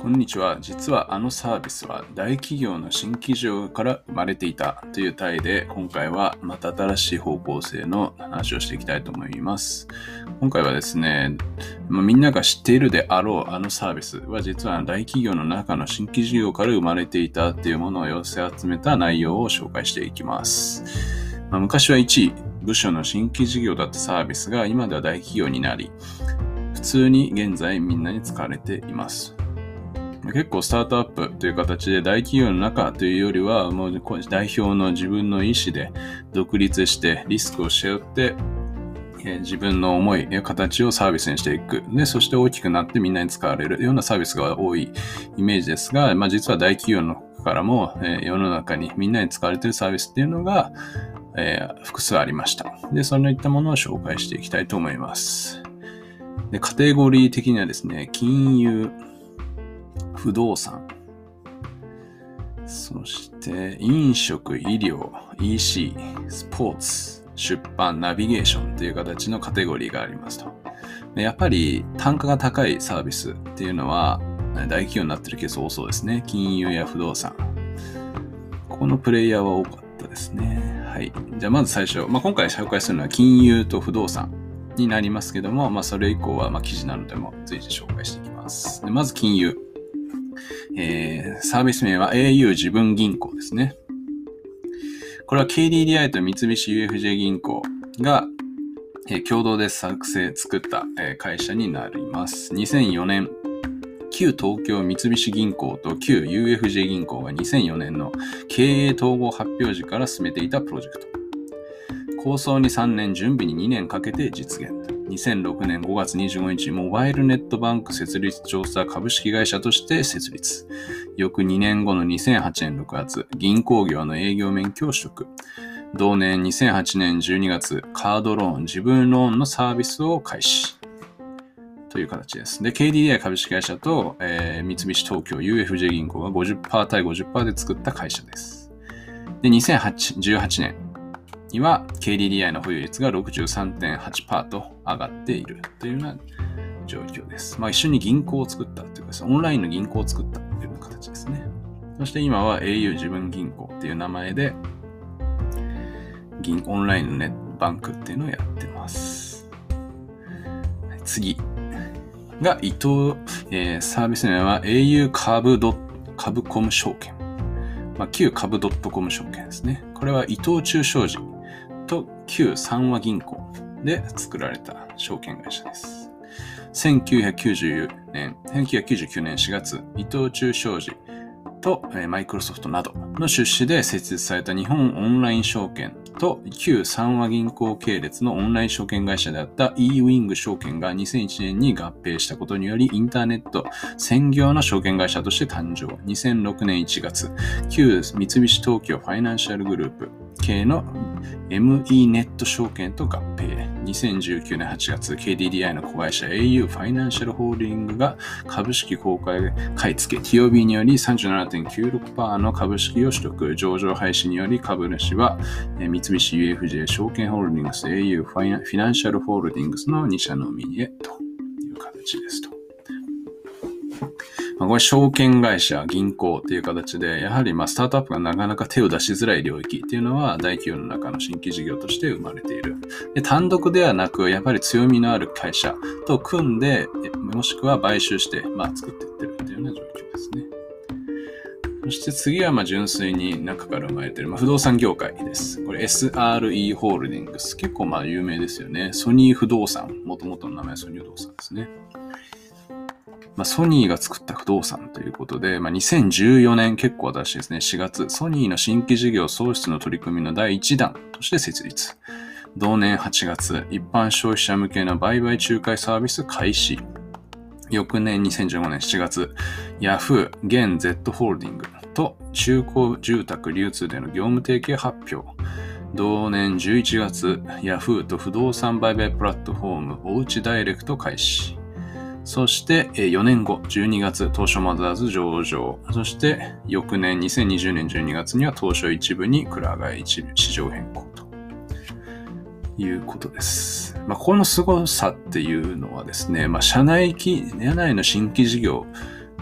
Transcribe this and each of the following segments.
こんにちは。実はあのサービスは大企業の新規事業から生まれていたという体で、今回はまた新しい方向性の話をしていきたいと思います。今回はですね、まみんなが知っているであろうあのサービスは実は大企業の中の新規事業から生まれていたっていうものを寄せ集めた内容を紹介していきます。まあ、昔は1位、部署の新規事業だったサービスが今では大企業になり、普通に現在みんなに使われています。結構スタートアップという形で大企業の中というよりは、もう代表の自分の意思で独立してリスクを背負って、自分の思いや形をサービスにしていく。で、そして大きくなってみんなに使われるようなサービスが多いイメージですが、まあ実は大企業のからも、え世の中にみんなに使われているサービスっていうのが、えー、複数ありました。で、そのいったものを紹介していきたいと思います。で、カテゴリー的にはですね、金融、不動産、そして飲食、医療、EC、スポーツ、出版、ナビゲーションという形のカテゴリーがありますと。やっぱり単価が高いサービスっていうのは大企業になってるケース多そうですね。金融や不動産。ここのプレイヤーは多かったですね。はい。じゃあまず最初、まあ、今回紹介するのは金融と不動産になりますけども、まあ、それ以降はま記事などでも随時紹介していきます。でまず金融。えー、サービス名は au 自分銀行ですね。これは KDDI と三菱 UFJ 銀行が、えー、共同で作成、作った、えー、会社になります。2004年、旧東京三菱銀行と旧 UFJ 銀行が2004年の経営統合発表時から進めていたプロジェクト。構想に3年、準備に2年かけて実現。2006年5月25日、モバイルネットバンク設立調査株式会社として設立。翌2年後の2008年6月、銀行業の営業免許を取得。同年2008年12月、カードローン、自分ローンのサービスを開始。という形です。で、KDDI 株式会社と、えー、三菱東京 UFJ 銀行が50%対50%で作った会社です。で、2018年、には KDDI の保有率が63.8%と上がっているというような状況です。まあ一緒に銀行を作ったというか、オンラインの銀行を作ったという形ですね。そして今は au 自分銀行っていう名前で、銀、オンラインのネットバンクっていうのをやってます。次が伊藤、えー、サービス名は au 株株コム証券。まあ、旧株 .com 証券ですね。これは伊藤忠商事と旧三和銀行で作られた証券会社です。1990年、1999年4月、伊藤忠商事とマイクロソフトなどの出資で設立された日本オンライン証券と旧三和銀行系列のオンライン証券会社であった e-wing 証券が2001年に合併したことによりインターネット専業の証券会社として誕生。2006年1月、旧三菱東京ファイナンシャルグループ系の ME ネット証券と合併。2019年8月、KDDI の子会社 au ファイナンシャルホールディングが株式公開買い付け TOB により37.96%の株式を取得。上場廃止により株主は三菱 UFJ 証券ホールディングス au ファイナンシャルホールディングスの2社のみへという形ですと。まあ、これ証券会社、銀行っていう形で、やはりまあスタートアップがなかなか手を出しづらい領域っていうのは大企業の中の新規事業として生まれている。で単独ではなく、やっぱり強みのある会社と組んで、もしくは買収して、まあ、作っていってるっていうような状況ですね。そして次はまあ純粋に中から生まれている、まあ、不動産業界です。これ SRE ホールディングス。結構まあ有名ですよね。ソニー不動産。もともとの名前はソニー不動産ですね。まあ、ソニーが作った不動産ということで、まあ、2014年結構新しいですね。4月、ソニーの新規事業創出の取り組みの第1弾として設立。同年8月、一般消費者向けの売買仲介サービス開始。翌年2015年7月、ヤフー、現 Z ホールディングと中古住宅流通での業務提携発表。同年11月、ヤフーと不動産売買プラットフォーム、おうちダイレクト開始。そして4年後、12月、東証マザーズ上場。そして翌年、2020年12月には東証一部に蔵替え一部市場変更ということです。まあ、この凄さっていうのはですね、まあ、社内機社内の新規事業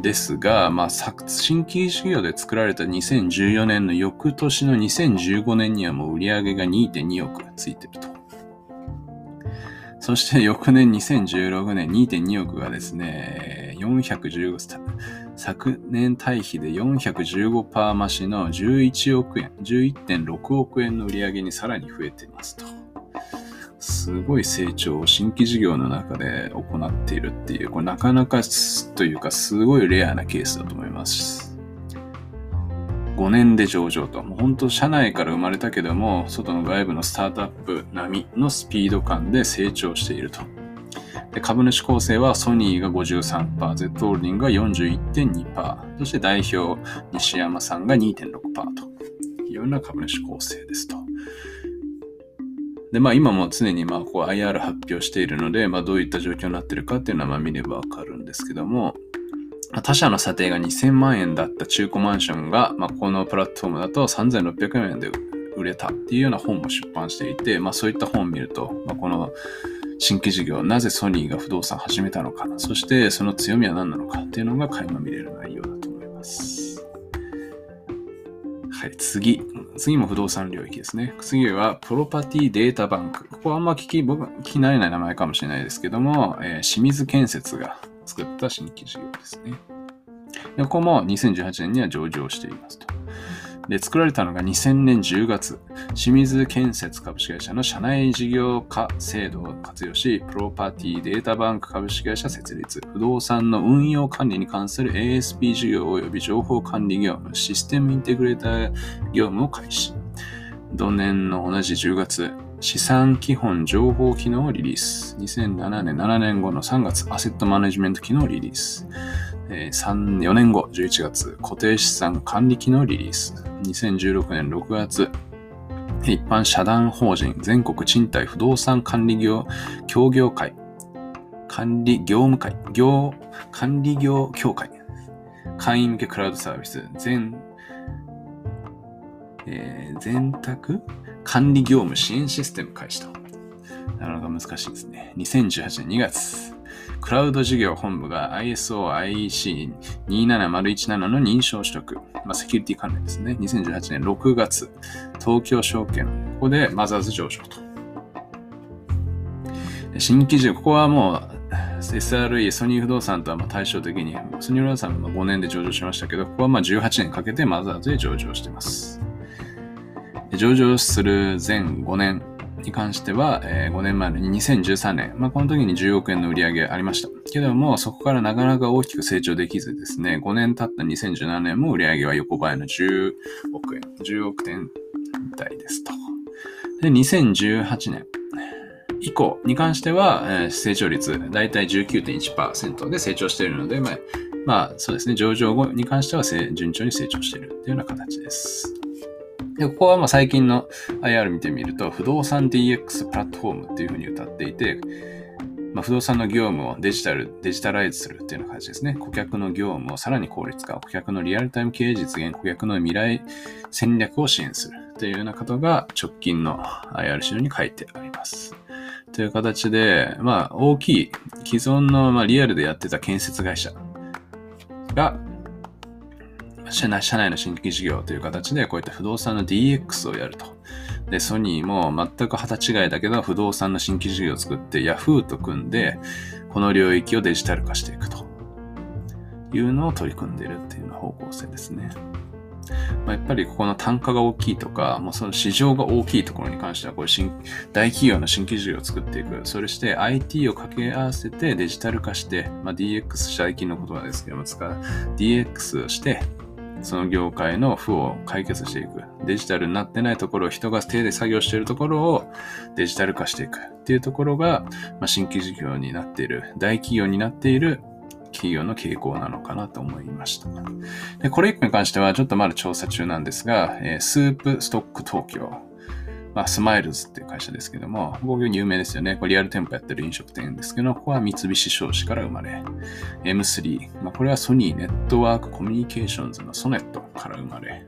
ですが、まあ、新規事業で作られた2014年の翌年の2015年にはもう売上が2.2億ついてると。そして 翌年2016年2.2億がですね、415、昨年対比で415%増しの11億円、11.6億円の売り上げにさらに増えていますと。すごい成長を新規事業の中で行っているっていう、これなかなかというかすごいレアなケースだと思います。5年で上場と。もう本当社内から生まれたけども、外の外部のスタートアップ並みのスピード感で成長していると。で株主構成はソニーが53%、Z ホールディングが41.2%、そして代表西山さんが2.6%というような株主構成ですと。で、まあ今も常にまあこう IR 発表しているので、まあどういった状況になっているかっていうのはまあ見ればわかるんですけども、他社の査定が2000万円だった中古マンションが、まあ、このプラットフォームだと3600円で売れたっていうような本も出版していて、まあそういった本を見ると、まあ、この新規事業、なぜソニーが不動産を始めたのか、そしてその強みは何なのかっていうのが垣間見れる内容だと思います。はい、次。次も不動産領域ですね。次は、プロパティデータバンク。ここはあんま聞き、僕、聞き慣れない名前かもしれないですけども、えー、清水建設が作った新規事業ですね。でここも2018年には上場していますと。で、作られたのが2000年10月、清水建設株式会社の社内事業化制度を活用し、プロパティデータバンク株式会社設立、不動産の運用管理に関する ASP 事業及び情報管理業務、システムインテグレーター業務を開始。同年の同じ10月、資産基本情報機能をリリース。2007年、7年後の3月、アセットマネジメント機能をリリース。3 4年後、11月、固定資産管理機能をリリース。2016年6月、一般社団法人全国賃貸不動産管理業協業会、管理業務会、業、管理業協会、会員向けクラウドサービス、全、えー、全宅管理業務支援システム開始と。なかなか難しいですね。2018年2月、クラウド事業本部が ISO-IEC27017 の認証取得、まあ、セキュリティ関連ですね。2018年6月、東京証券、ここでマザーズ上場と。新規事業、ここはもう SRE、ソニー不動産とはま対照的に、ソニー不動産は5年で上場しましたけど、ここはま18年かけてマザーズで上場してます。上場する前5年、に関しては、え、5年前の2013年、まあ、この時に10億円の売り上げありました。けども、そこからなかなか大きく成長できずですね、5年経った2017年も売り上げは横ばいの10億円、10億点台ですと。で、2018年以降に関しては、え、成長率だいたい19.1%で成長しているので、まあ、まあ、そうですね、上場後に関しては順調に成長しているというような形です。で、ここはまあ最近の IR 見てみると、不動産 DX プラットフォームっていうふうに歌っていて、まあ、不動産の業務をデジタル、デジタライズするっていうような感じですね。顧客の業務をさらに効率化、顧客のリアルタイム経営実現、顧客の未来戦略を支援するというようなことが直近の IR 資料に書いてあります。という形で、まあ、大きい既存の、まあ、リアルでやってた建設会社が、社内社内の新規事業という形で、こういった不動産の DX をやると。で、ソニーも全く旗違いだけど、不動産の新規事業を作って、Yahoo と組んで、この領域をデジタル化していくというのを取り組んでいるっていうの方向性ですね。まあ、やっぱりここの単価が大きいとか、もうその市場が大きいところに関しては、これ新、大企業の新規事業を作っていく。それして IT を掛け合わせてデジタル化して、まあ、DX 最近の言葉ですけども、使う DX をして、その業界の負を解決していく。デジタルになってないところを、人が手で作業しているところをデジタル化していくっていうところが、まあ、新規事業になっている、大企業になっている企業の傾向なのかなと思いました。でこれ一個に関してはちょっとまだ調査中なんですが、えー、スープストック東京まあ、スマイルズっていう会社ですけども、ここ有名ですよね。これリアル店舗やってる飲食店ですけど、ここは三菱商事から生まれ、M3、まあ、これはソニーネットワークコミュニケーションズのソネットから生まれ、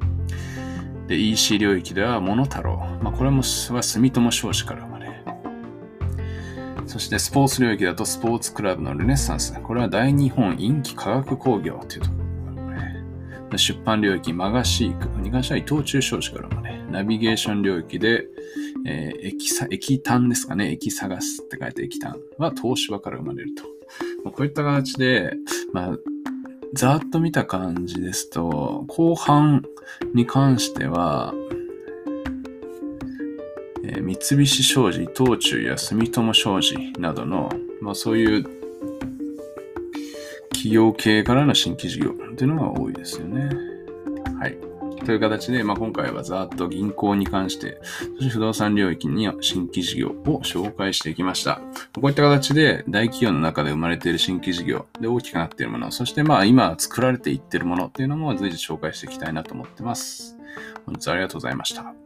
で、EC 領域ではモノタロウ、まあ、これもは住友商事から生まれ、そしてスポーツ領域だとスポーツクラブのルネッサンス。これは大日本陰気科学工業というところ。出版領域、マガシークに関しては伊藤忠商事からもね、ナビゲーション領域で、えー、液、液炭ですかね、液探すって書いて液炭は東芝から生まれると。こういった形で、まあ、ざーっと見た感じですと、後半に関しては、えー、三菱商事、伊藤忠や住友商事などの、まあそういう企業系からの新規事業っていうのが多いですよね。はい。という形で、まあ、今回はざーっと銀行に関して、そして不動産領域に新規事業を紹介していきました。こういった形で大企業の中で生まれている新規事業で大きくなっているもの、そしてまあ今作られていっているものっていうのも随時紹介していきたいなと思ってます。本日はありがとうございました。